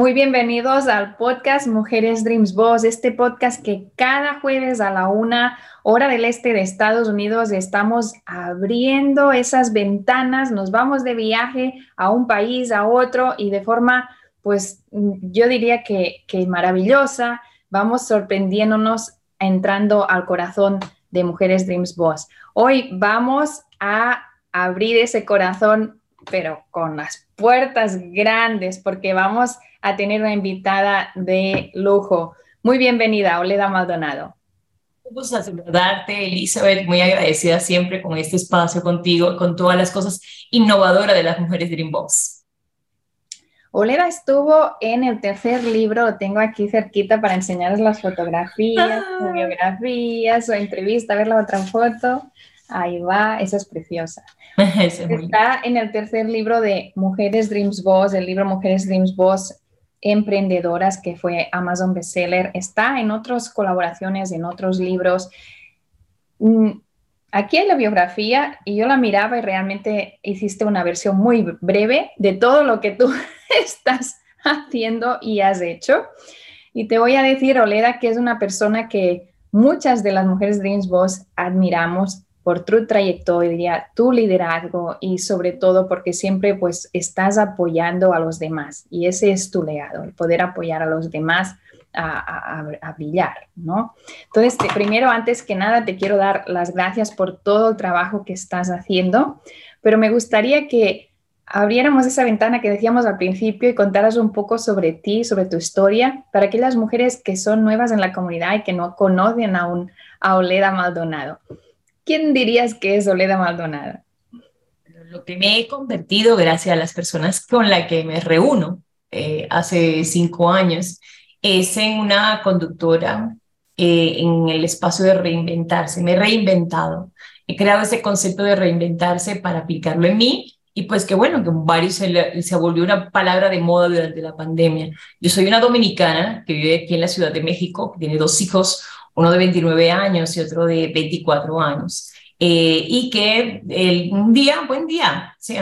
Muy bienvenidos al podcast Mujeres Dreams Boss, este podcast que cada jueves a la una hora del este de Estados Unidos estamos abriendo esas ventanas, nos vamos de viaje a un país, a otro y de forma, pues yo diría que, que maravillosa, vamos sorprendiéndonos entrando al corazón de Mujeres Dreams Boss. Hoy vamos a abrir ese corazón, pero con las puertas grandes, porque vamos a tener una invitada de lujo. Muy bienvenida, Oleda Maldonado. Un gusto saludarte, Elizabeth, muy agradecida siempre con este espacio contigo, con todas las cosas innovadoras de las mujeres Dreambox. Oleda estuvo en el tercer libro, lo tengo aquí cerquita para enseñarles las fotografías, ah. su entrevista, ver la otra foto. Ahí va, esa es preciosa. Está en el tercer libro de Mujeres Dreams Boss, el libro Mujeres Dreams Boss, emprendedoras que fue Amazon bestseller, está en otras colaboraciones, en otros libros. Mm, aquí hay la biografía y yo la miraba y realmente hiciste una versión muy breve de todo lo que tú estás haciendo y has hecho. Y te voy a decir, Oleda, que es una persona que muchas de las mujeres Dreams Boss admiramos por tu trayectoria, tu liderazgo y sobre todo porque siempre pues estás apoyando a los demás y ese es tu legado, el poder apoyar a los demás a, a, brillar, ¿no? Entonces, primero, antes que nada, te quiero dar las gracias por todo el trabajo que estás haciendo, pero me gustaría que abriéramos esa ventana que decíamos al principio y contaras un poco sobre ti, sobre tu historia, para aquellas mujeres que son nuevas en la comunidad y que no conocen aún a Oleda Maldonado. ¿Quién dirías que es Oleda Maldonado? Lo que me he convertido gracias a las personas con las que me reúno eh, hace cinco años es en una conductora eh, en el espacio de reinventarse. Me he reinventado. He creado ese concepto de reinventarse para aplicarlo en mí y pues que bueno, que varios se, se, volvió una palabra de moda durante la pandemia. Yo soy una dominicana que vive aquí en la Ciudad de México, tiene dos hijos, uno de 29 años y otro de 24 años, eh, y que el, un día, buen día, ¿sí?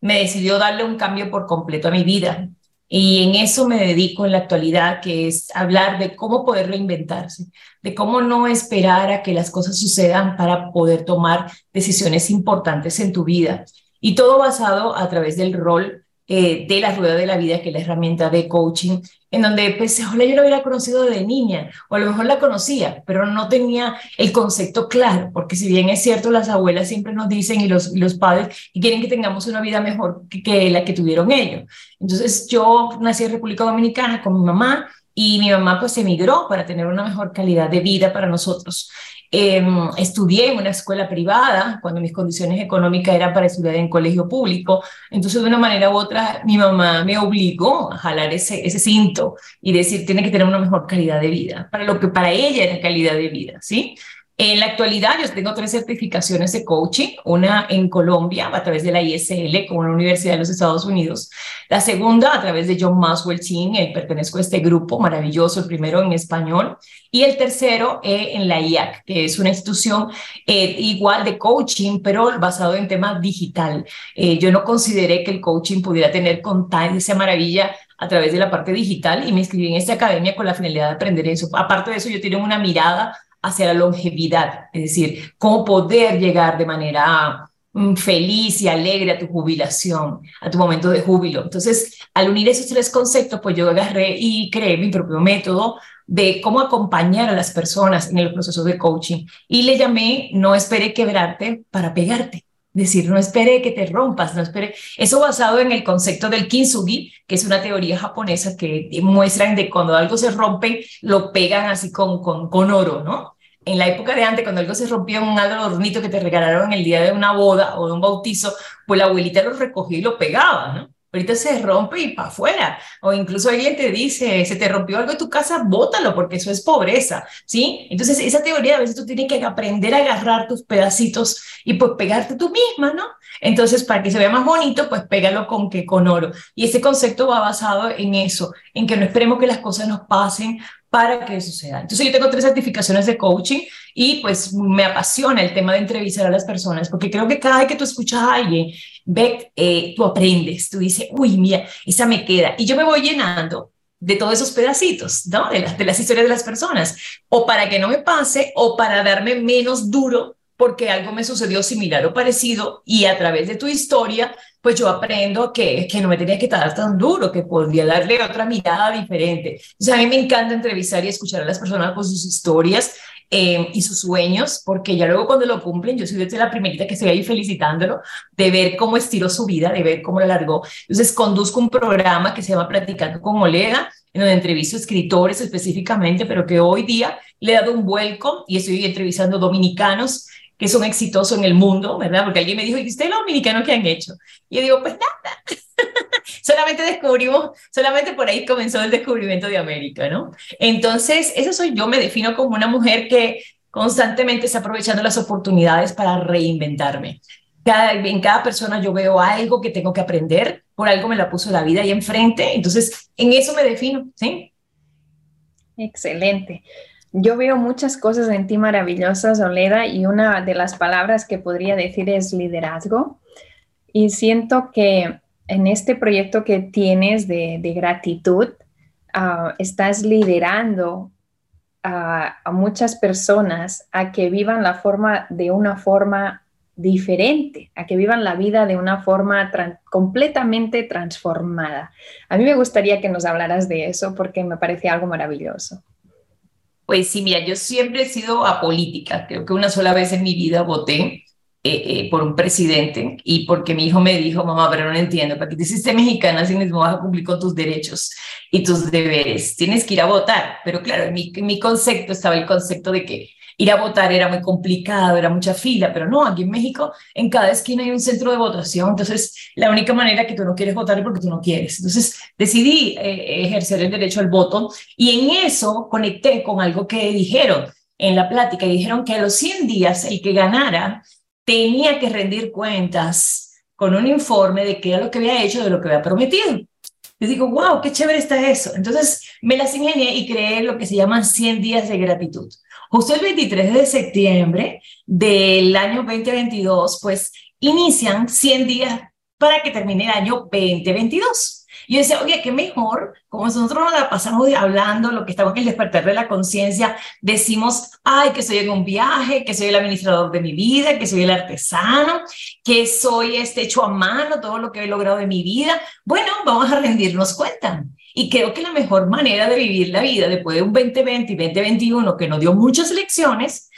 me decidió darle un cambio por completo a mi vida. Y en eso me dedico en la actualidad, que es hablar de cómo poder reinventarse, de cómo no esperar a que las cosas sucedan para poder tomar decisiones importantes en tu vida. Y todo basado a través del rol eh, de la rueda de la vida, que es la herramienta de coaching, en donde pues ojalá yo lo hubiera conocido de niña, o a lo mejor la conocía, pero no tenía el concepto claro, porque si bien es cierto, las abuelas siempre nos dicen y los, los padres y quieren que tengamos una vida mejor que, que la que tuvieron ellos. Entonces yo nací en República Dominicana con mi mamá, y mi mamá pues emigró para tener una mejor calidad de vida para nosotros. Em, estudié en una escuela privada cuando mis condiciones económicas eran para estudiar en colegio público. Entonces, de una manera u otra, mi mamá me obligó a jalar ese, ese cinto y decir, tiene que tener una mejor calidad de vida, para lo que para ella era calidad de vida, ¿sí? En la actualidad yo tengo tres certificaciones de coaching, una en Colombia a través de la ISL, como la Universidad de los Estados Unidos, la segunda a través de John Maxwell Team, eh, pertenezco a este grupo maravilloso, el primero en español, y el tercero eh, en la IAC, que es una institución eh, igual de coaching, pero basado en tema digital. yo no consideré que el coaching pudiera tener con tal esa maravilla a través de la parte digital y me inscribí en esta academia con la finalidad de aprender eso. Aparte de eso, yo tengo una mirada hacia la longevidad, es decir, cómo poder llegar de manera mm, feliz y alegre a tu jubilación, a tu momento de júbilo. Entonces, al unir esos tres conceptos, pues yo agarré y creé mi propio método de cómo acompañar a las personas en el proceso de coaching. Y le llamé, no espere quebrarte para pegarte. Decir, no espere que te rompas, no espere. Eso basado en el concepto del kintsugi, que es una teoría japonesa que muestran de cuando algo se rompe, lo pegan así con, con, con oro, ¿no? En la época de antes, cuando algo se rompió en un adornito que te regalaron el día de una boda o de un bautizo, pues la abuelita lo recogía y lo pegaba, ¿no? ahorita se rompe y para afuera. O incluso alguien te dice, se te rompió algo en tu casa, bótalo porque eso es pobreza, ¿sí? Entonces esa teoría a veces tú tienes que aprender a agarrar tus pedacitos y pues pegarte tú misma, ¿no? Entonces para que se vea más bonito, pues pégalo con que con oro. Y ese concepto va basado en eso, en que no esperemos que las cosas nos pasen para que suceda. Entonces yo tengo tres certificaciones de coaching y pues me apasiona el tema de entrevistar a las personas porque creo que cada vez que tú escuchas a alguien, ve, eh, tú aprendes, tú dices, uy, mira, esa me queda. Y yo me voy llenando de todos esos pedacitos, ¿no? De las historias de las personas, o para que no me pase, o para darme menos duro porque algo me sucedió similar o parecido y a través de tu historia, pues yo aprendo que, no me tenía que estar tan duro, que podría darle otra mirada diferente. O sea, a mí me encanta entrevistar y escuchar a las personas con sus historias eh, y sus sueños, porque ya luego cuando lo cumplen, yo soy desde la primerita que estoy ahí felicitándolo, de ver cómo estiró su vida, de ver cómo la largó. Entonces, conduzco un programa que se llama Platicando con Olega, en donde entrevisto escritores específicamente, pero que hoy día le he dado un vuelco y estoy entrevistando dominicanos que son exitosos en el mundo, ¿verdad? Porque alguien me dijo, ¿y ustedes los dominicanos qué han hecho? Y yo digo, pues nada, solamente descubrimos, solamente por ahí comenzó el descubrimiento de América, ¿no? Entonces, eso soy yo, me defino como una mujer que constantemente está aprovechando las oportunidades para reinventarme. Cada, en cada persona yo veo algo que tengo que aprender, por algo me la puso la vida ahí enfrente, entonces en eso me defino, ¿sí? Excelente. Yo veo muchas cosas en ti maravillosas, Oleda, y una de las palabras que podría decir es liderazgo. Y siento que en este proyecto que tienes de, gratitud, ah, estás liderando a, muchas personas a que vivan la forma de una forma diferente, a que vivan la vida de una forma completamente transformada. A mí me gustaría que nos hablaras de eso porque me parece algo maravilloso. Pues sí, mira, yo siempre he sido apolítica. Creo que una sola vez en mi vida voté eh, eh, por un presidente y porque mi hijo me dijo, mamá, pero no entiendo, ¿para qué te hiciste mexicana si mismo vas a cumplir con tus derechos y tus deberes? Tienes que ir a votar. Pero claro, mi, en mi concepto estaba el concepto de que ir a votar era muy complicado, era mucha fila, pero no, aquí en México en cada esquina hay un centro de votación, entonces la única manera que tú no quieres votar es porque tú no quieres. Entonces decidí eh, ejercer el derecho al voto y en eso conecté con algo que dijeron en la plática, y dijeron que a los 100 días el que ganara tenía que rendir cuentas con un informe de qué era lo que había hecho, de lo que había prometido. Yo digo, wow, qué chévere está eso. Entonces me las ingenié y creé lo que se llaman 100 días de gratitud. Justo el 23 de septiembre del año 2022, pues inician 100 días para que termine el año 2022. Y yo decía, oye, qué mejor, como nosotros nos la pasamos hablando, lo que estamos en el despertar de la conciencia, decimos, ay, que soy en un viaje, que soy el administrador de mi vida, que soy el artesano, que soy este hecho a mano, todo lo que he logrado de mi vida. Bueno, vamos a rendirnos cuenta. Y creo que la mejor manera de vivir la vida después de un 2020 y 2021 que nos dio muchas lecciones,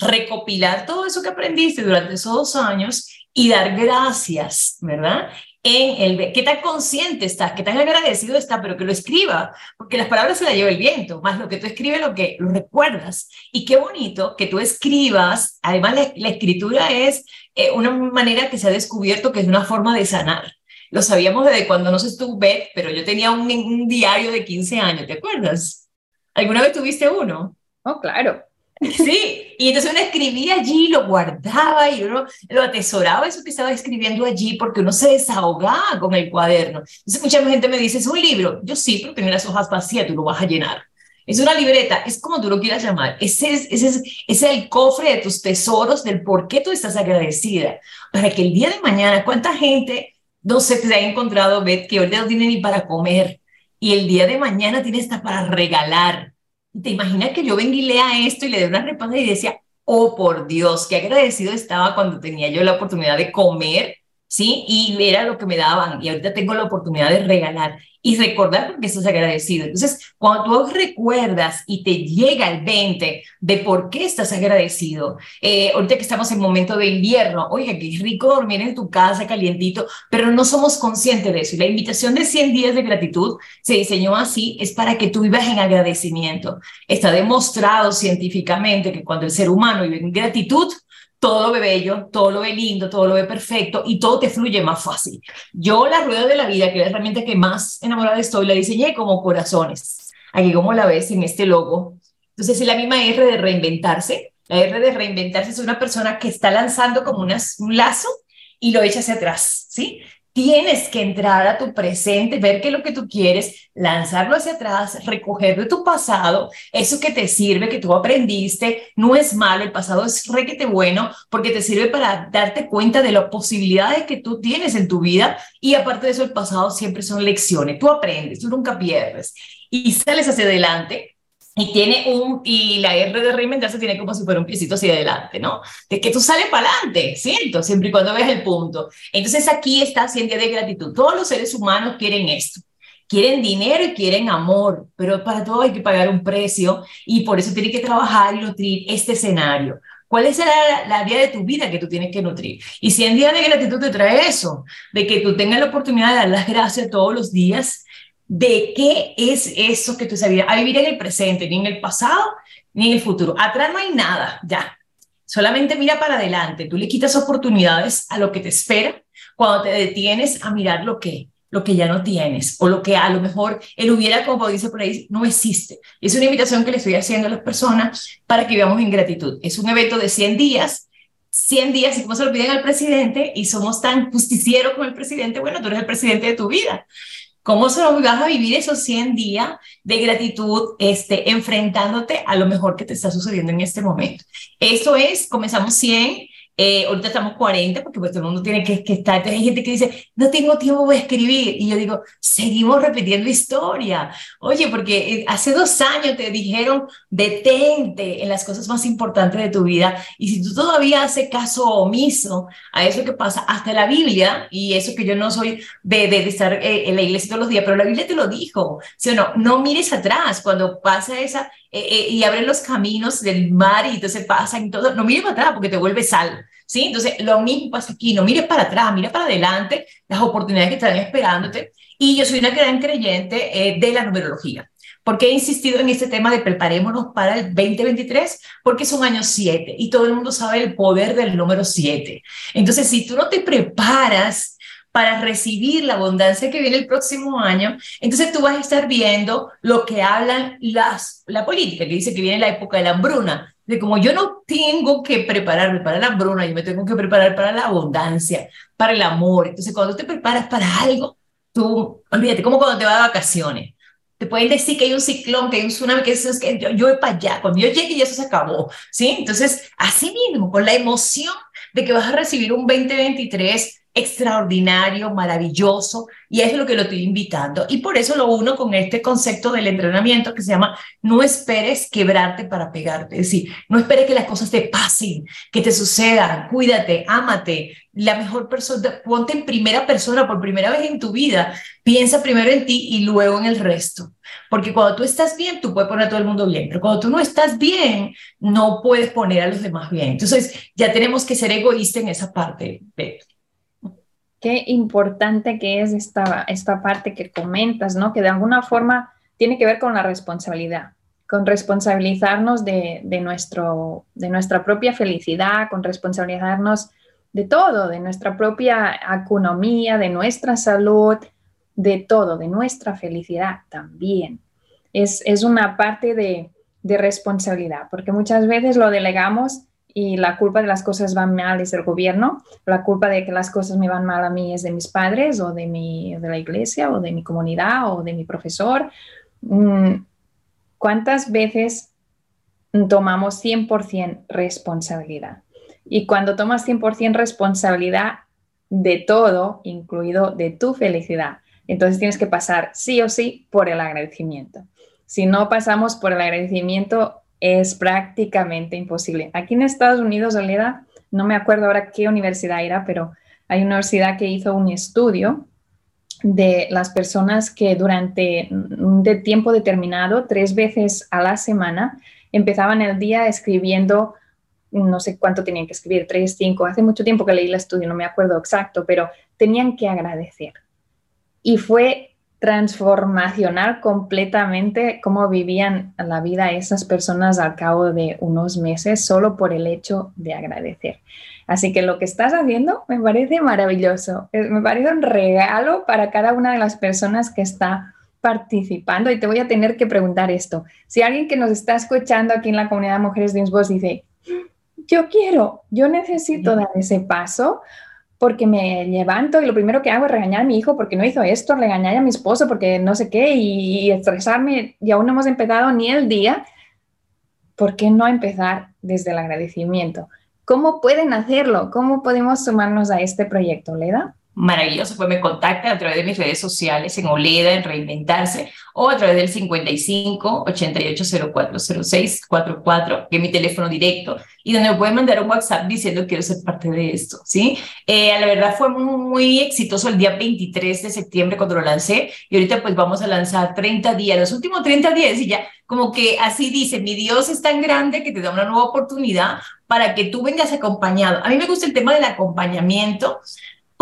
recopilar todo eso que aprendiste durante esos dos años y dar gracias, ¿verdad? En el qué tan consciente estás, qué tan agradecido estás, pero que lo escriba, porque las palabras se las lleva el viento, más lo que tú escribes, lo que lo recuerdas. Y qué bonito que tú escribas, además la, escritura es eh, una manera que se ha descubierto que es una forma de sanar lo sabíamos desde cuando no se tú, Beth, pero yo tenía un, diario de 15 años, ¿te acuerdas? ¿Alguna vez tuviste uno? Oh, claro. Sí, y entonces uno escribía allí, lo guardaba y uno lo atesoraba eso que estaba escribiendo allí porque uno se desahogaba con el cuaderno. Entonces mucha gente me dice, es un libro. Yo sí, pero tengo las hojas vacías, tú lo vas a llenar. Es una libreta, es como tú lo quieras llamar. Ese es, ese es, ese es el cofre de tus tesoros, del por qué tú estás agradecida. Para que el día de mañana, ¿cuánta gente no sé, te ha encontrado, Beth, que hoy no tiene ni para comer y el día de mañana tiene hasta para regalar. ¿Te imaginas que yo venga y lea esto y le dé una respuesta y decía, oh por Dios, qué agradecido estaba cuando tenía yo la oportunidad de comer ¿sí? Y era lo que me daban y ahorita tengo la oportunidad de regalar y recordar porque estás agradecido. Entonces, cuando tú recuerdas y te llega el 20 de por qué estás agradecido, eh, ahorita que estamos en momento de invierno, oye, qué rico dormir en tu casa calientito, pero no somos conscientes de eso. Y la invitación de 100 días de gratitud se diseñó así, es para que tú vivas en agradecimiento. Está demostrado científicamente que cuando el ser humano vive en gratitud, todo lo ve bello, todo lo ve lindo, todo lo ve perfecto y todo te fluye más fácil. Yo la rueda de la vida, que es la herramienta que más enamorada estoy, la diseñé como corazones. Aquí como la ves en este logo. Entonces es la misma R de reinventarse. La R de reinventarse es una persona que está lanzando como un lazo y lo echa hacia atrás, ¿sí? Tienes que entrar a tu presente, ver qué es lo que tú quieres, lanzarlo hacia atrás, recoger de tu pasado, eso que te sirve, que tú aprendiste, no es malo, el pasado es requete bueno porque te sirve para darte cuenta de las posibilidades que tú tienes en tu vida. Y aparte de eso el pasado siempre son lecciones, tú aprendes, tú nunca pierdes. Y sales hacia adelante y tiene un, y la R de reinventarse tiene como si fuera un piecito hacia adelante, ¿no? De que tú sales para adelante, ¿cierto? Siempre y cuando ves el punto. Entonces aquí está Ciencia de gratitud. Todos los seres humanos quieren esto. Quieren dinero y quieren amor, pero para todo hay que pagar un precio y por eso tienes que trabajar y nutrir este escenario. ¿Cuál es la, la, área de tu vida que tú tienes que nutrir? Y si en día de gratitud te trae eso, de que tú tengas la oportunidad de dar las gracias todos los días, de qué es eso que tú sabías, a vivir en el presente, ni en el pasado, ni en el futuro. Atrás no hay nada, ya. Solamente mira para adelante. Tú le quitas oportunidades a lo que te espera cuando te detienes a mirar lo que, lo que ya no tienes o lo que a lo mejor él hubiera, como dice por ahí, no existe. Es una invitación que le estoy haciendo a las personas para que vivamos en gratitud. Es un evento de 100 días 100 días y como se lo piden al presidente y somos tan justicieros con el presidente, bueno, tú eres el presidente de tu vida. ¿Cómo se vas a vivir esos 100 días de gratitud, este, enfrentándote a lo mejor que te está sucediendo en este momento? Eso es, comenzamos 100 eh, ahorita estamos 40 porque pues todo el mundo tiene que, que estar. hay gente que dice, no tengo tiempo para escribir. Y yo digo, seguimos repitiendo historia. Oye, porque eh, hace dos años te dijeron, detente en las cosas más importantes de tu vida. Y si tú todavía haces caso omiso a eso que pasa, hasta la Biblia, y eso que yo no soy de, de, estar eh, en la iglesia todos los días, pero la Biblia te lo dijo. ¿Sí o no? No mires atrás cuando pasa esa, y abren los caminos del mar y entonces pasan todo. No mires para atrás porque te vuelve sal. ¿Sí? Entonces, lo mismo pasa aquí, no mires para atrás, mira para adelante las oportunidades que están esperándote. Y yo soy una gran creyente eh, de la numerología. ¿Por qué he insistido en este tema de preparémonos para el 2023? Porque es un año 7 y todo el mundo sabe el poder del número 7. Entonces, si tú no te preparas para recibir la abundancia que viene el próximo año, entonces tú vas a estar viendo lo que hablan las, la política, que dice que viene la época de la hambruna, de como yo no tengo que prepararme para la hambruna, yo me tengo que preparar para la abundancia, para el amor. Entonces, cuando te preparas para algo, tú, olvídate, como cuando te vas de vacaciones. Te pueden decir que hay un ciclón, que hay un tsunami, que, es, que yo, yo voy para allá. Cuando yo llegue, ya eso se acabó. ¿Sí? Entonces, así mismo, con la emoción de que vas a recibir un 2023 extraordinario, maravilloso, y es lo que lo estoy invitando. Y por eso lo uno con este concepto del entrenamiento que se llama no esperes quebrarte para pegarte, es decir, no esperes que las cosas te pasen, que te sucedan, cuídate, ámate, la mejor persona, ponte en primera persona por primera vez en tu vida, piensa primero en ti y luego en el resto. Porque cuando tú estás bien, tú puedes poner a todo el mundo bien, pero cuando tú no estás bien, no puedes poner a los demás bien. Entonces, ya tenemos que ser egoístas en esa parte. Qué importante que es esta, esta parte que comentas, ¿no? Que de alguna forma tiene que ver con la responsabilidad, con responsabilizarnos de, de, nuestro, de nuestra propia felicidad, con responsabilizarnos de todo, de nuestra propia economía, de nuestra salud, de todo, de nuestra felicidad también. Es, es una parte de, de responsabilidad, porque muchas veces lo delegamos y la culpa de las cosas van mal es del gobierno, la culpa de que las cosas me van mal a mí es de mis padres o de, mi, de la iglesia o de mi comunidad o de mi profesor. Mm, ¿Cuántas veces tomamos 100% responsabilidad? Y cuando tomas 100% responsabilidad de todo, incluido de tu felicidad, entonces tienes que pasar sí o sí por el agradecimiento. Si no pasamos por el agradecimiento, es prácticamente imposible. Aquí en Estados Unidos, Aleda, no me acuerdo ahora qué universidad era, pero hay una universidad que hizo un estudio de las personas que durante un de tiempo determinado, tres veces a la semana, empezaban el día escribiendo, no sé cuánto tenían que escribir, tres, cinco, hace mucho tiempo que leí el estudio, no me acuerdo exacto, pero tenían que agradecer. Y fue transformacional completamente cómo vivían la vida esas personas al cabo de unos meses solo por el hecho de agradecer. Así que lo que estás haciendo me parece maravilloso, me parece un regalo para cada una de las personas que está participando y te voy a tener que preguntar esto. Si alguien que nos está escuchando aquí en la comunidad de Mujeres de Voz dice, yo quiero, yo necesito dar ese paso, porque me levanto y lo primero que hago es regañar a mi hijo porque no hizo esto, regañar a mi esposo porque no sé qué y, estresarme y aún no hemos empezado ni el día. ¿Por qué no empezar desde el agradecimiento? ¿Cómo pueden hacerlo? ¿Cómo podemos sumarnos a este proyecto, Leda? Maravilloso, pues me contactan a través de mis redes sociales en Oleda, en Reinventarse, o a través del 55 88040644, 44, que es mi teléfono directo, y donde me pueden mandar un WhatsApp diciendo quiero ser parte de esto, ¿sí? Eh, la verdad fue muy, exitoso el día 23 de septiembre cuando lo lancé, y ahorita pues vamos a lanzar 30 días, los últimos 30 días, y ya como que así dice, mi Dios es tan grande que te da una nueva oportunidad para que tú vengas acompañado. A mí me gusta el tema del acompañamiento,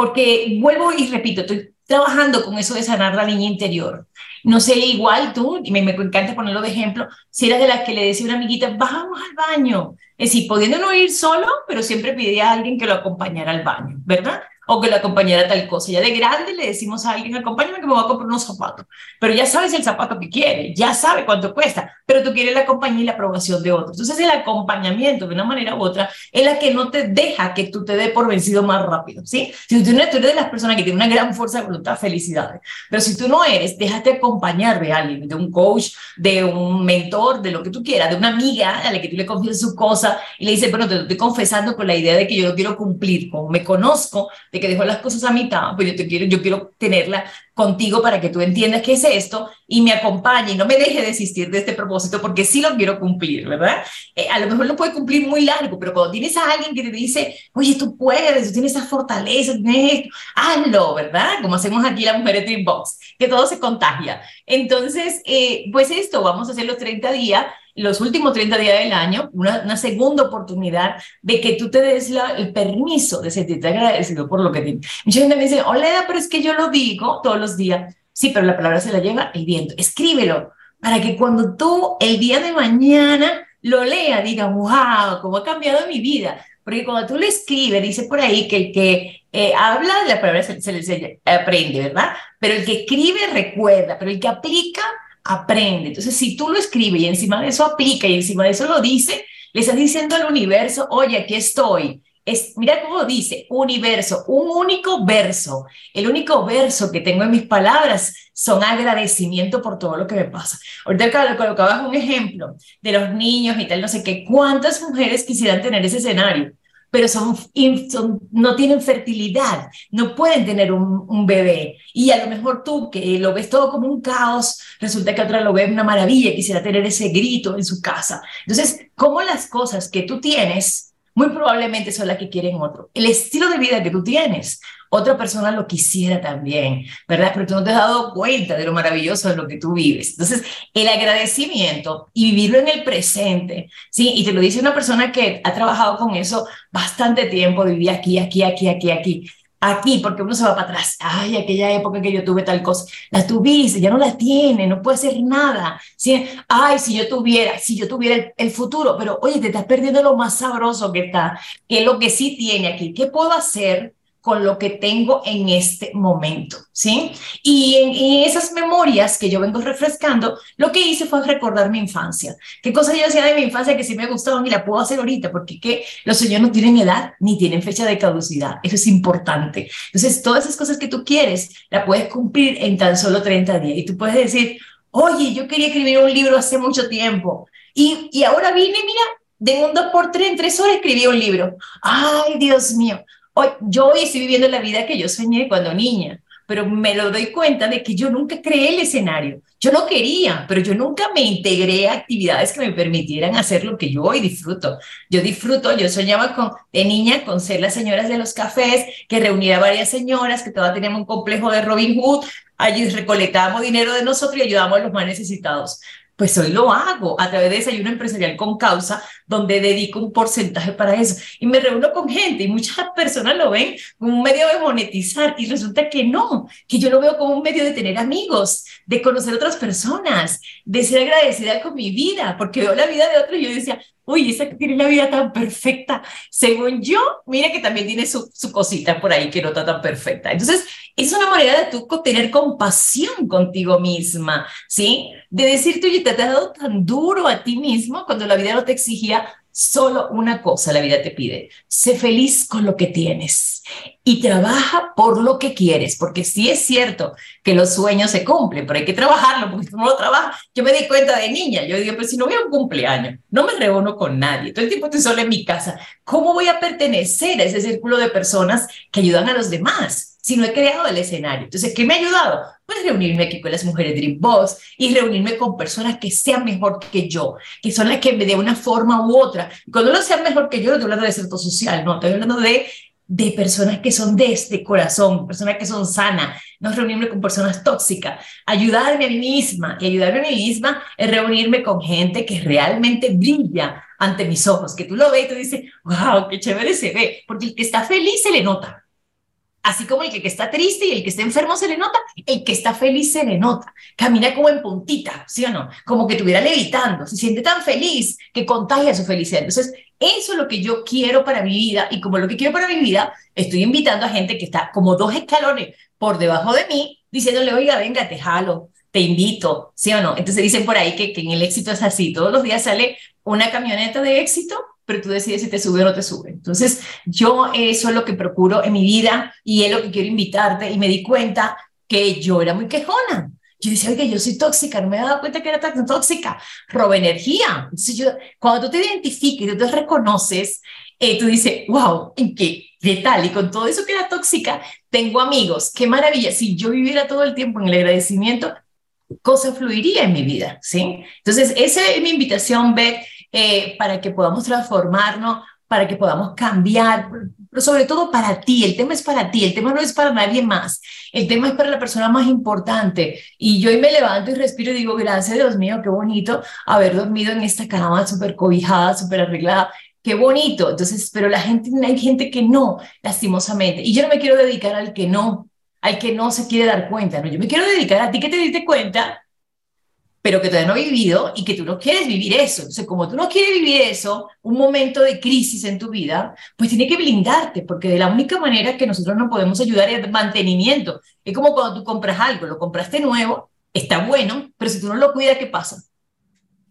porque vuelvo y repito, estoy trabajando con eso de sanar la niña interior. No sé, igual tú, y me, me encanta ponerlo de ejemplo, si eras de las que le decía a una amiguita, vamos al baño. Es decir, pudiendo no ir solo, pero siempre pedía a alguien que lo acompañara al baño, ¿verdad? O que le acompañara tal cosa. Ya de grande le decimos a alguien, acompáñame que me voy a comprar unos zapatos. Pero ya sabes el zapato que quiere, ya sabe cuánto cuesta, pero tú quieres la compañía y la aprobación de otros. Entonces el acompañamiento de una manera u otra es la que no te deja que tú te dé por vencido más rápido, ¿sí? Si tú, no, eres de las personas que tienen una gran fuerza de voluntad, felicidades. Pero si tú no eres, déjate acompañar de alguien, de un coach, de un mentor, de lo que tú quieras, de una amiga a la que tú le confías su cosa y le dices, bueno, te lo estoy confesando con la idea de que yo lo quiero cumplir, como me conozco, de que dejo las cosas a mitad, pues yo te quiero, yo quiero tenerla contigo para que tú entiendas qué es esto y me acompañe y no me deje desistir de este propósito porque sí lo quiero cumplir, ¿verdad? Eh, a lo mejor lo puede cumplir muy largo, pero cuando tienes a alguien que te dice, oye, tú puedes, tú tienes esa fortaleza, tienes esto, hazlo, ¿verdad? Como hacemos aquí las mujeres Dreambox, que todo se contagia. Entonces, eh, pues esto, vamos a hacer los 30 días los últimos 30 días del año, una, segunda oportunidad de que tú te des el permiso de sentirte agradecido por lo que tienes. Mucha gente me dice, Oleda, pero es que yo lo digo todos los días. Sí, pero la palabra se la lleva el viento. Escríbelo para que cuando tú el día de mañana lo lea, diga, wow, cómo ha cambiado mi vida. Porque cuando tú le escribes, dice por ahí que el que eh, habla, la palabra se, se, se aprende, ¿verdad? Pero el que escribe recuerda, pero el que aplica aprende. Entonces, si tú lo escribes y encima de eso aplica y encima de eso lo dice, le estás diciendo al universo, oye, aquí estoy. Es, mira cómo dice, universo, un único verso. El único verso que tengo en mis palabras son agradecimiento por todo lo que me pasa. Ahorita colocabas un ejemplo de los niños y tal, no sé qué. ¿Cuántas mujeres quisieran tener ese escenario? Pero son, no tienen fertilidad, no pueden tener un, un, bebé. Y a lo mejor tú, que lo ves todo como un caos, resulta que otra lo ve una maravilla, quisiera tener ese grito en su casa. Entonces, ¿cómo las cosas que tú tienes muy probablemente son las que quieren otro. El estilo de vida que tú tienes, otra persona lo quisiera también, ¿verdad? Pero tú no te has dado cuenta de lo maravilloso de lo que tú vives. Entonces, el agradecimiento y vivirlo en el presente, ¿sí? Y te lo dice una persona que ha trabajado con eso bastante tiempo, vivía aquí, aquí, aquí, aquí, aquí aquí, porque uno se va para atrás. Ay, aquella época que yo tuve tal cosa, la tuviste, ya no la tiene, no puede hacer nada. ¿sí? Ay, si yo tuviera, si yo tuviera el, el, futuro, pero oye, te estás perdiendo lo más sabroso que está, que es lo que sí tiene aquí. ¿Qué puedo hacer con lo que tengo en este momento, ¿sí? Y en, esas memorias que yo vengo refrescando, lo que hice fue recordar mi infancia. ¿Qué cosas yo hacía de mi infancia que sí me gustaban y la puedo hacer ahorita? Porque que los sueños no tienen edad ni tienen fecha de caducidad. Eso es importante. Entonces, todas esas cosas que tú quieres, la puedes cumplir en tan solo 30 días. Y tú puedes decir, oye, yo quería escribir un libro hace mucho tiempo. Y, y ahora vine, mira, de un 2 por 3 en 3 horas escribí un libro. Ay, Dios mío. Hoy, yo hoy estoy viviendo la vida que yo soñé cuando niña, pero me lo doy cuenta de que yo nunca creé el escenario. Yo lo quería, pero yo nunca me integré a actividades que me permitieran hacer lo que yo hoy disfruto. Yo disfruto, yo soñaba con, de niña con ser las señoras de los cafés, que reunía a varias señoras, que todas teníamos un complejo de Robin Hood, allí recolectábamos dinero de nosotros y ayudábamos a los más necesitados pues hoy lo hago a través de Desayuno Empresarial con Causa, donde dedico un porcentaje para eso. Y me reúno con gente y muchas personas lo ven como un medio de monetizar y resulta que no, que yo lo veo como un medio de tener amigos, de conocer otras personas, de ser agradecida con mi vida, porque veo la vida de otros y yo decía, uy, esa que tiene la vida tan perfecta, según yo, mira que también tiene su, su cosita por ahí que no está tan perfecta. Entonces, es una manera de tú tener compasión contigo misma, ¿sí? De decirte, oye, te has dado tan duro a ti mismo cuando la vida no te exigía solo una cosa, la vida te pide, sé feliz con lo que tienes y trabaja por lo que quieres, porque sí es cierto que los sueños se cumplen, pero hay que trabajarlo, porque si no yo me di cuenta de niña, yo digo, pero si no voy a un cumpleaños, no me reúno con nadie, todo el tiempo estoy sola en mi casa, ¿cómo voy a pertenecer a ese círculo de personas que ayudan a los demás? Si no he creado el escenario. Entonces, ¿qué me ha ayudado? Pues reunirme aquí con las mujeres Dream Boss y reunirme con personas que sean mejor que yo, que son las que me de una forma u otra. Cuando no sean mejor que yo, no estoy hablando de centro social, no, estoy hablando de, de personas que son de este corazón, personas que son sanas, no reunirme con personas tóxicas, ayudarme a mí misma y ayudarme a mí misma es reunirme con gente que realmente brilla ante mis ojos, que tú lo ves y tú dices, wow, qué chévere se ve, porque el que está feliz se le nota. Así como el que, está triste y el que está enfermo se le nota, el que está feliz se le nota. Camina como en puntita, ¿sí o no? Como que estuviera levitando. Se siente tan feliz que contagia su felicidad. Entonces, eso es lo que yo quiero para mi vida. Y como lo que quiero para mi vida, estoy invitando a gente que está como dos escalones por debajo de mí, diciéndole, oiga, venga, te jalo, te invito, ¿sí o no? Entonces dicen por ahí que, que en el éxito es así. Todos los días sale una camioneta de éxito pero tú decides si te sube o no te sube. Entonces, yo eso es lo que procuro en mi vida y es lo que quiero invitarte y me di cuenta que yo era muy quejona. Yo decía, oye, yo soy tóxica, no me he dado cuenta que era tan tóxica, roba energía. Entonces, yo, cuando tú te identifiques, tú te reconoces, eh, tú dices, wow, ¿en qué? ¿Qué tal? Y con todo eso que era tóxica, tengo amigos, qué maravilla. Si yo viviera todo el tiempo en el agradecimiento, cosa fluiría en mi vida, ¿sí? Entonces, esa es mi invitación, Beth, eh, para que podamos transformarnos, para que podamos cambiar, pero sobre todo para ti, el tema es para ti, el tema no es para nadie más, el tema es para la persona más importante. Y yo hoy me levanto y respiro y digo, gracias Dios mío, qué bonito haber dormido en esta cama súper cobijada, súper arreglada, qué bonito. Entonces, pero la gente, hay gente que no, lastimosamente. Y yo no me quiero dedicar al que no, al que no se quiere dar cuenta, ¿no? Yo me quiero dedicar a ti que te diste cuenta pero que todavía no has vivido y que tú no quieres vivir eso. Entonces, como tú no quieres vivir eso, un momento de crisis en tu vida, pues tiene que blindarte, porque de la única manera que nosotros nos podemos ayudar es mantenimiento. Es como cuando tú compras algo, lo compraste nuevo, está bueno, pero si tú no lo cuidas, ¿qué pasa?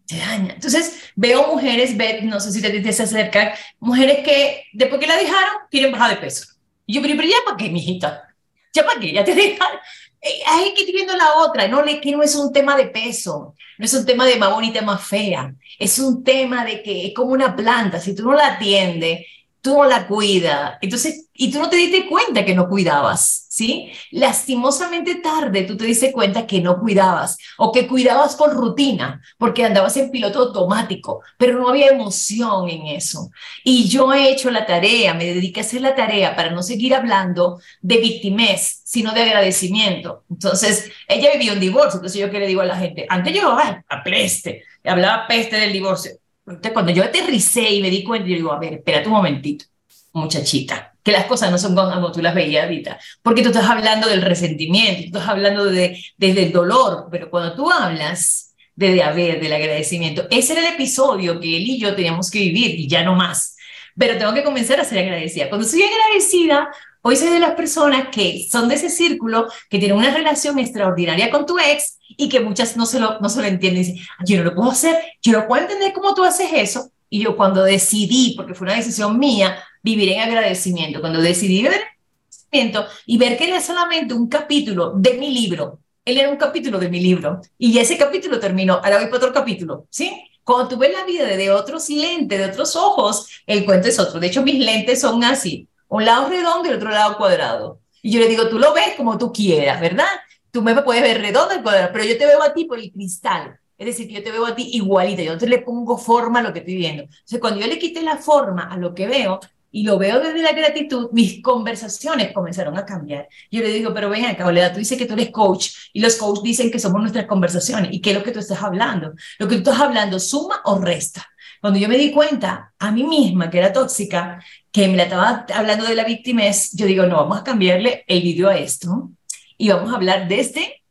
Se daña. Entonces, veo mujeres, no sé si te, te se acercan, mujeres que después que la dejaron, quieren bajar de peso. Y yo, pero, pero ya para qué, mijita? ¿Ya para qué? Ya te dejaron. Hay que ir viendo la otra, no, que no es un tema de peso, no es un tema de más bonita, más fea, es un tema de que es como una planta, si tú no la atiendes, tú no la cuidas, entonces, y tú no te diste cuenta que no cuidabas, ¿sí? Lastimosamente tarde tú te diste cuenta que no cuidabas o que cuidabas por rutina, porque andabas en piloto automático, pero no había emoción en eso. Y yo he hecho la tarea, me dediqué a hacer la tarea para no seguir hablando de victimez, sino de agradecimiento. Entonces, ella vivió un divorcio, entonces yo que le digo a la gente, antes yo, ay, a peste, hablaba peste del divorcio entonces, cuando yo aterricé y me di cuenta, yo digo, a ver, espérate un momentito, muchachita, que las cosas no son como tú las veías ahorita, porque tú estás hablando del resentimiento, tú estás hablando de, desde el dolor, pero cuando tú hablas de haber, del agradecimiento, ese era el episodio que él y yo teníamos que vivir y ya no más. Pero tengo que comenzar a ser agradecida. Cuando soy agradecida, Hoy soy de las personas que son de ese círculo, que tienen una relación extraordinaria con tu ex y que muchas no se lo, no se lo entienden. Dicen, yo no lo puedo hacer, yo no puedo entender cómo tú haces eso. Y yo cuando decidí, porque fue una decisión mía, vivir en agradecimiento, cuando decidí vivir en agradecimiento y ver que era solamente un capítulo de mi libro, él era un capítulo de mi libro y ese capítulo terminó, ahora voy para otro capítulo, ¿sí? Cuando tú ves la vida de otros lentes, de otros ojos, el cuento es otro. De hecho, mis lentes son así un lado redondo y el otro lado cuadrado. Y yo le digo, tú lo ves como tú quieras, ¿verdad? Tú me puedes ver redondo, pero yo te veo a ti por el cristal. Es decir, que yo te veo a ti igualita, yo no te le pongo forma a lo que estoy viendo. Entonces, cuando yo le quité la forma a lo que veo, y lo veo desde la gratitud, mis conversaciones comenzaron a cambiar. Yo le digo, pero ven acá, Oleda, tú dices que tú eres coach y los coaches dicen que somos nuestras conversaciones. ¿Y qué es lo que tú estás hablando? Lo que tú estás hablando, suma o resta. Cuando yo me di cuenta a mí misma que era tóxica, que me la estaba hablando de la víctima, yo digo, no, vamos a cambiarle el video a esto y vamos a hablar desde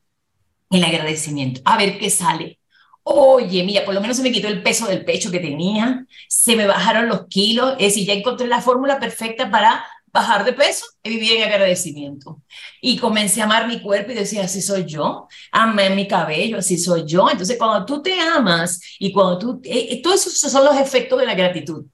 el agradecimiento. A ver qué sale. Oye, mira, por lo menos se me quitó el peso del pecho que tenía, se me bajaron los kilos, es decir, ya encontré la fórmula perfecta para bajar de peso y vivir en agradecimiento. Y comencé a amar mi cuerpo y decía, así soy yo, amé mi cabello, así soy yo. Entonces, cuando tú te amas y cuando tú, eh, eh todos esos son los efectos de la gratitud.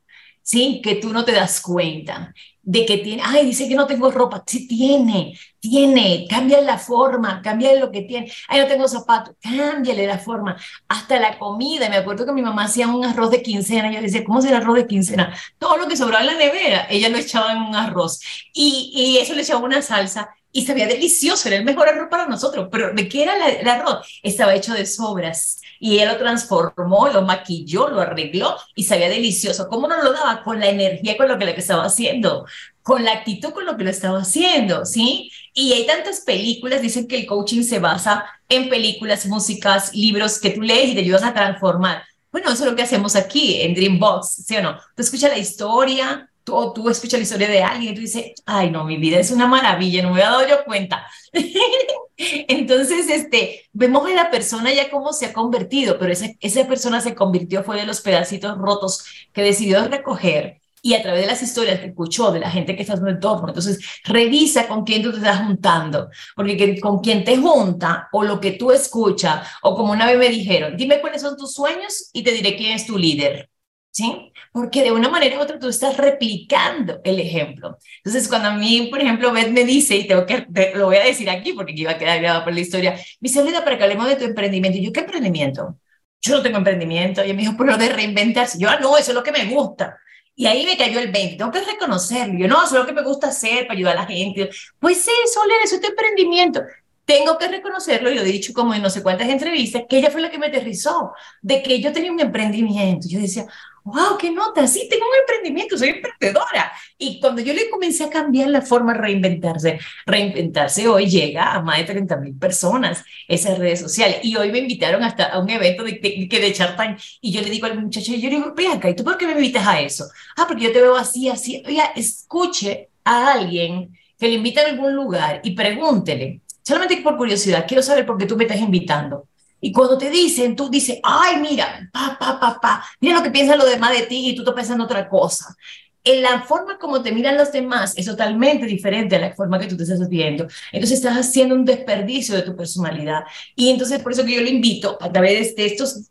¿Sí? Que tú no te das cuenta de que tiene, ay, dice que no tengo ropa, sí tiene, tiene, cambia la forma, cambia lo que tiene, ay, no tengo zapatos, cámbiale la forma, hasta la comida, me acuerdo que mi mamá hacía un arroz de quincena, yo decía, ¿cómo será arroz de quincena? Todo lo que sobraba en la nevera, ella lo echaba en un arroz, y, y eso le echaba una salsa, y sabía delicioso, era el mejor arroz para nosotros, pero ¿de qué era el arroz? Estaba hecho de sobras y él lo transformó, lo maquilló, lo arregló y sabía delicioso. ¿Cómo no lo daba? Con la energía con lo que lo estaba haciendo, con la actitud con lo que lo estaba haciendo, ¿sí? Y hay tantas películas, dicen que el coaching se basa en películas, músicas, libros que tú lees y te ayudan a transformar. Bueno, eso es lo que hacemos aquí en Dreambox, ¿sí o no? Tú escuchas la historia, tú, tú escuchas la historia de alguien y tú dices, ay, no, mi vida es una maravilla, no me había dado yo cuenta. Entonces, este, vemos a la persona ya cómo se ha convertido, pero esa, esa persona se convirtió, fue de los pedacitos rotos que decidió recoger y a través de las historias que escuchó de la gente que está en tu entorno. Entonces, revisa con quién tú te estás juntando, porque con quién te junta o lo que tú escuchas, o como una vez me dijeron, dime cuáles son tus sueños y te diré quién es tu líder. ¿Sí? Porque de una manera u otra tú estás replicando el ejemplo. Entonces, cuando a mí, por ejemplo, Beth me dice, y tengo que, lo voy a decir aquí porque iba a quedar grabado por la historia, me dice, Olida, para que hablemos de tu emprendimiento. Y yo, ¿qué emprendimiento? Yo no tengo emprendimiento. Y me dijo, por lo de reinventarse. Yo, ah, no, eso es lo que me gusta. Y ahí me cayó el 20, tengo que reconocerlo. Yo, no, eso es lo que me gusta hacer para ayudar a la gente. Pues sí, Soler, eso es tu emprendimiento tengo que reconocerlo, y lo he dicho como en no sé cuántas entrevistas, que ella fue la que me aterrizó, de que yo tenía un emprendimiento. Yo decía, wow, qué nota, sí, tengo un emprendimiento, soy emprendedora. Y cuando yo le comencé a cambiar la forma de reinventarse, reinventarse hoy llega a más de 30 mil personas esas redes sociales. Y hoy me invitaron hasta a un evento de de Chartán. Y yo le digo al muchacho, yo le digo, Bianca, ¿y tú por qué me invitas a eso? Ah, porque yo te veo así, así. Oiga, escuche a alguien que le invita a algún lugar y pregúntele, solamente por curiosidad, quiero saber por qué tú me estás invitando. Y cuando te dicen, tú dices, ay, mira, pa, pa, pa, pa, mira lo que piensan los demás de ti y tú estás pensando otra cosa. En la forma como te miran los demás es totalmente diferente a la forma que tú te estás viendo. Entonces estás haciendo un desperdicio de tu personalidad. Y entonces por eso que yo le invito a través de estos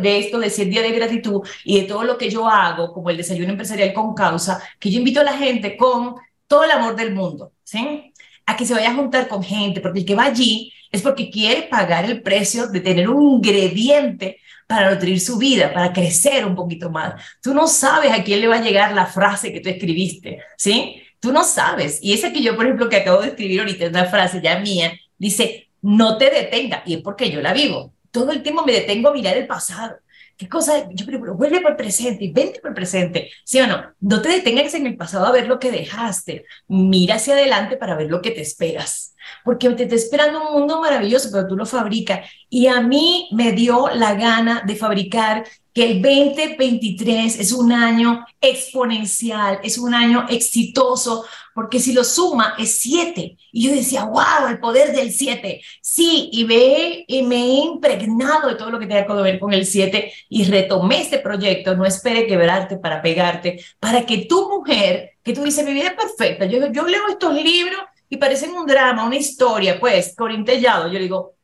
de esto de 100 días de gratitud y de todo lo que yo hago, como el desayuno empresarial con causa, que yo invito a la gente con todo el amor del mundo, ¿sí? A que se vaya a juntar con gente, porque el que va allí es porque quiere pagar el precio de tener un ingrediente para nutrir su vida, para crecer un poquito más. Tú no sabes a quién le va a llegar la frase que tú escribiste, ¿sí? Tú no sabes. Y esa que yo, por ejemplo, que acabo de escribir ahorita, es una frase ya mía, dice, no te detenga. Y es porque yo la vivo. Todo el tiempo me detengo a mirar el pasado. ¿Qué cosa? Yo pero vuelve por el presente y vente por el presente. ¿Sí o no? No te detengas en el pasado a ver lo que dejaste. Mira hacia adelante para ver lo que te esperas porque te está esperando un mundo maravilloso, pero tú lo fabricas. Y a mí me dio la gana de fabricar que el 2023 es un año exponencial, es un año exitoso, porque si lo suma es 7. Y yo decía, wow, el poder del 7. Sí, y me, y me he impregnado de todo lo que tenga que ver con el 7 y retomé este proyecto. No espere quebrarte para pegarte, para que tu mujer, que tú dices, mi vida es perfecta, yo, leo estos libros y parecen un drama, una historia, pues, Corín Tellado, yo digo,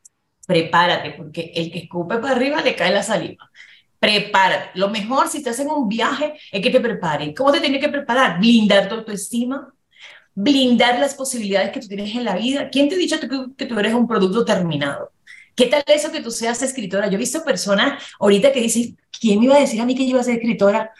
prepárate, porque el que escupe para arriba le cae la saliva. Prepárate. Lo mejor si estás en un viaje es que te prepares. ¿Cómo te tienes que preparar? Blindar tu autoestima, blindar las posibilidades que tú tienes en la vida. ¿Quién te ha dicho que, tú eres un producto terminado? ¿Qué tal eso que tú seas escritora? Yo he visto personas ahorita que dicen, ¿quién me iba a decir a mí que yo iba a ser escritora?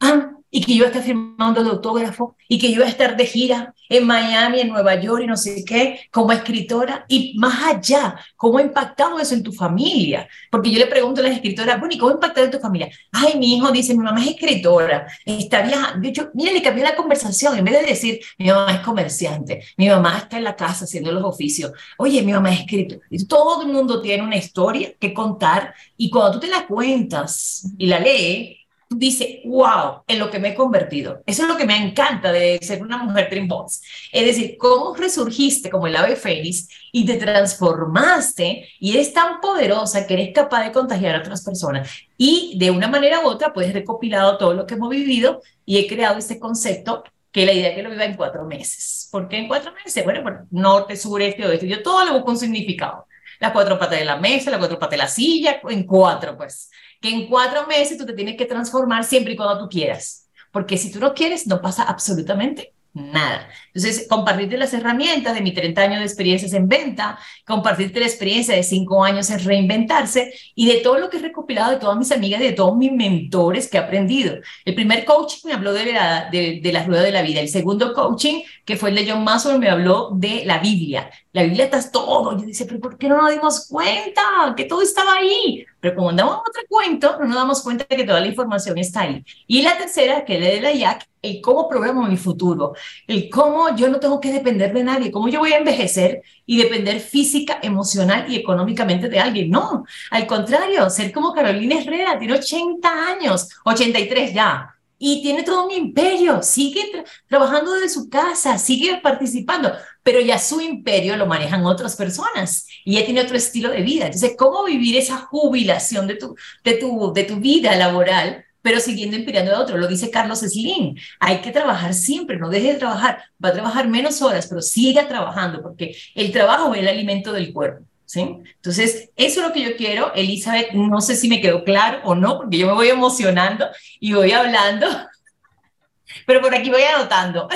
Ah, y que yo esté firmando el autógrafo y que yo estar de gira en Miami, en Nueva York y no sé qué, como escritora y más allá, ¿cómo ha impactado eso en tu familia? Porque yo le pregunto a las escritoras, bueno, ¿y cómo ha impactado en tu familia? Ay, mi hijo dice, mi mamá es escritora, está viajando. De hecho, mire, le cambié la conversación, en vez de decir, mi mamá es comerciante, mi mamá está en la casa haciendo los oficios, oye, mi mamá es escritora. Todo el mundo tiene una historia que contar y cuando tú te la cuentas y la lees, dice, wow, en lo que me he convertido. Eso es lo que me encanta de ser una mujer Dreambox. Es decir, cómo resurgiste como el ave fénix y te transformaste y eres tan poderosa que eres capaz de contagiar a otras personas. Y de una manera u otra, pues he recopilado todo lo que hemos vivido y he creado este concepto que la idea es que lo viva en cuatro meses. ¿Por qué en cuatro meses? Bueno, bueno, norte, sur, este, oeste. Yo todo lo busco un significado. Las cuatro patas de la mesa, las cuatro patas de la silla, en cuatro, pues que en cuatro meses tú te tienes que transformar siempre y cuando tú quieras. Porque si tú no quieres, no pasa absolutamente nada. Entonces, compartirte las herramientas de mis 30 años de experiencias en venta, compartirte la experiencia de 5 años en reinventarse y de todo lo que he recopilado de todas mis amigas, de todos mis mentores que he aprendido. El primer coaching me habló de la, de, de la rueda de la vida. El segundo coaching, que fue el de John Maxwell, me habló de la Biblia. La Biblia está todo. Yo dice, pero ¿por qué no nos dimos cuenta que todo estaba ahí? Pero como andamos otro cuento, no nos damos cuenta de que toda la información está ahí. Y la tercera, que es de la IAC, el cómo programo mi futuro, el cómo yo no tengo que depender de nadie, cómo yo voy a envejecer y depender física, emocional y económicamente de alguien. No, al contrario, ser como Carolina Herrera, tiene 80 años, 83 ya y tiene todo un imperio, sigue trabajando desde su casa, sigue participando, pero ya su imperio lo manejan otras personas y ya tiene otro estilo de vida. Entonces, ¿cómo vivir esa jubilación de tu, de tu, de tu vida laboral? pero siguiendo inspirando a otro. Lo dice Carlos Slim. Hay que trabajar siempre, no deje de trabajar. Va a trabajar menos horas, pero siga trabajando, porque el trabajo es el alimento del cuerpo. ¿Sí? Entonces, eso es lo que yo quiero. Elizabeth, no sé si me quedó claro o no, porque yo me voy emocionando y voy hablando, pero por aquí voy anotando.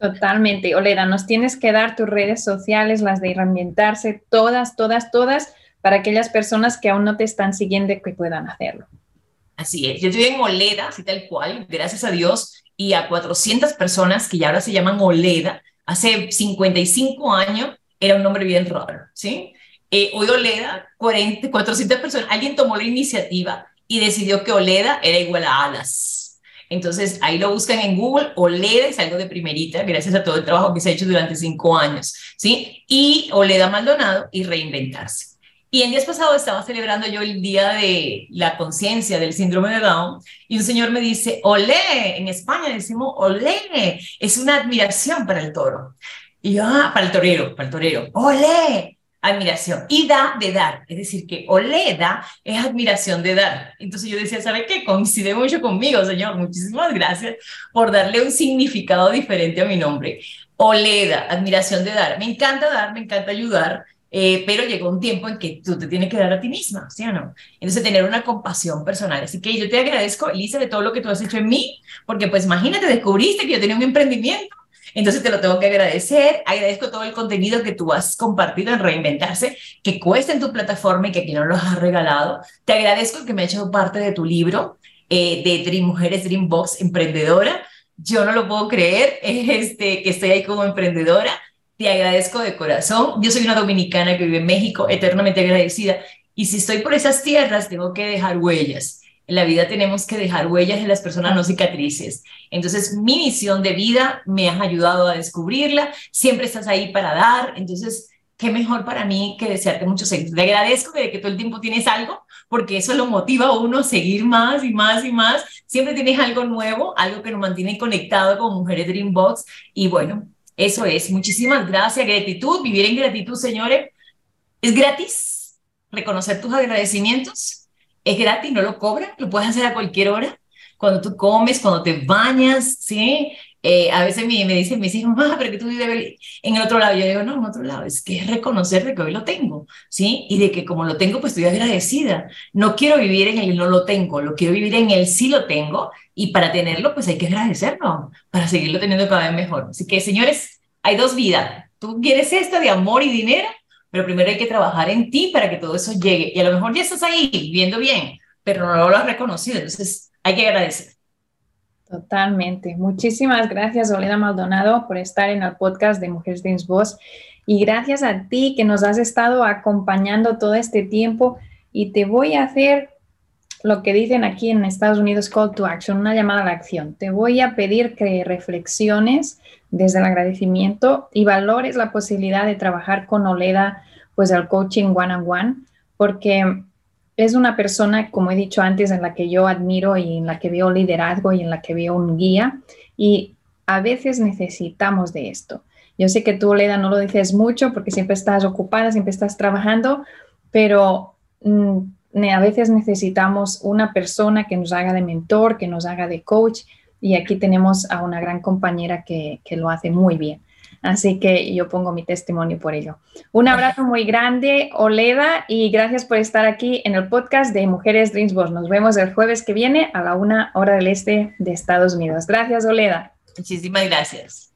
Totalmente. Olera, nos tienes que dar tus redes sociales, las de reinventarse, todas, todas, todas, para aquellas personas que aún no te están siguiendo que puedan hacerlo. Así es. Yo estoy en Oleda, así tal cual, gracias a Dios, y a 400 personas que ya ahora se llaman Oleda. Hace 55 años era un nombre bien raro, ¿sí? Eh, hoy Oleda, 40, 400 personas, alguien tomó la iniciativa y decidió que Oleda era igual a Alas. Entonces, ahí lo buscan en Google, Oleda es algo de primerita, gracias a todo el trabajo que se ha hecho durante cinco años, ¿sí? Y Oleda Maldonado y reinventarse. Y en días pasados estaba celebrando yo el Día de la Conciencia del Síndrome de Down y un señor me dice, olé, en España decimos olé, es una admiración para el toro. Y yo, ah, para el torero, para el torero, olé, admiración. Y da de dar, es decir, que olé da es admiración de dar. Entonces yo decía, ¿sabe qué? Coincide mucho conmigo, señor. Muchísimas gracias por darle un significado diferente a mi nombre. Oleda, admiración de dar. Me encanta dar, me encanta ayudar. Eh, pero llegó un tiempo en que tú te tienes que dar a ti misma, ¿sí o no? Entonces, tener una compasión personal. Así que yo te agradezco, Elisa, de todo lo que tú has hecho en mí, porque pues imagínate, descubriste que yo tenía un emprendimiento entonces te lo tengo que agradecer. Agradezco todo el contenido que tú has compartido en Reinventarse, que cuesta en tu plataforma y que aquí no los has regalado. Te agradezco que me ha hecho parte de tu libro eh, de Dream Mujeres Dream Box Emprendedora. Yo no lo puedo creer este, que estoy ahí como emprendedora. Te agradezco de corazón. Yo soy una dominicana que vive en México, eternamente agradecida. Y si estoy por esas tierras, tengo que dejar huellas en la vida tenemos que dejar huellas en las personas, no cicatrices. Entonces, mi misión de vida me has ayudado a descubrirla, siempre estás ahí para dar, entonces, qué mejor para mí que desearte muchos éxitos. Te agradezco de que todo el tiempo tienes algo, porque eso lo motiva a uno a seguir más y más y más. Siempre tienes algo nuevo, algo que nos mantiene conectado con Mujeres Dreambox. Y bueno, eso es. Muchísimas gracias. Gratitud, vivir en gratitud, señores. Es gratis reconocer tus agradecimientos es gratis, no lo cobran, lo puedes hacer a cualquier hora, cuando tú comes, cuando te bañas, ¿sí? Eh, a veces me, me dicen, me dicen, mamá, pero que tú vives en el otro lado. Yo digo, no, en otro lado, es que es reconocer de que hoy lo tengo, ¿sí? Y de que como lo tengo, pues estoy agradecida. No quiero vivir en el no lo tengo, lo quiero vivir en el sí lo tengo. Y para tenerlo, pues hay que agradecerlo, para seguirlo teniendo cada vez mejor. Así que, señores, hay dos vidas. Tú quieres esta de amor y dinero, pero primero hay que trabajar en ti para que todo eso llegue. Y a lo mejor ya estás ahí viviendo bien, pero no lo has reconocido. Entonces hay que agradecer. Totalmente. Muchísimas gracias, Olena Maldonado, por estar en el podcast de Mujeres Dreams Boss. Y gracias a ti que nos has estado acompañando todo este tiempo. Y te voy a hacer lo que dicen aquí en Estados Unidos, call to action, una llamada a la acción. Te voy a pedir que reflexiones desde el agradecimiento y valores la posibilidad de trabajar con Oleda, pues el coaching one on one, porque es una persona, como he dicho antes, en la que yo admiro y en la que veo liderazgo y en la que veo un guía. Y a veces necesitamos de esto. Yo sé que tú, Oleda, no lo dices mucho porque siempre estás ocupada, siempre estás trabajando, pero mm, a veces necesitamos una persona que nos haga de mentor, que nos haga de coach. Y aquí tenemos a una gran compañera que, que lo hace muy bien. Así que yo pongo mi testimonio por ello. Un abrazo muy grande, Oleda, y gracias por estar aquí en el podcast de Mujeres Dreams Boss. Nos vemos el jueves que viene a la una hora del este de Estados Unidos. Gracias, Oleda. Muchísimas gracias.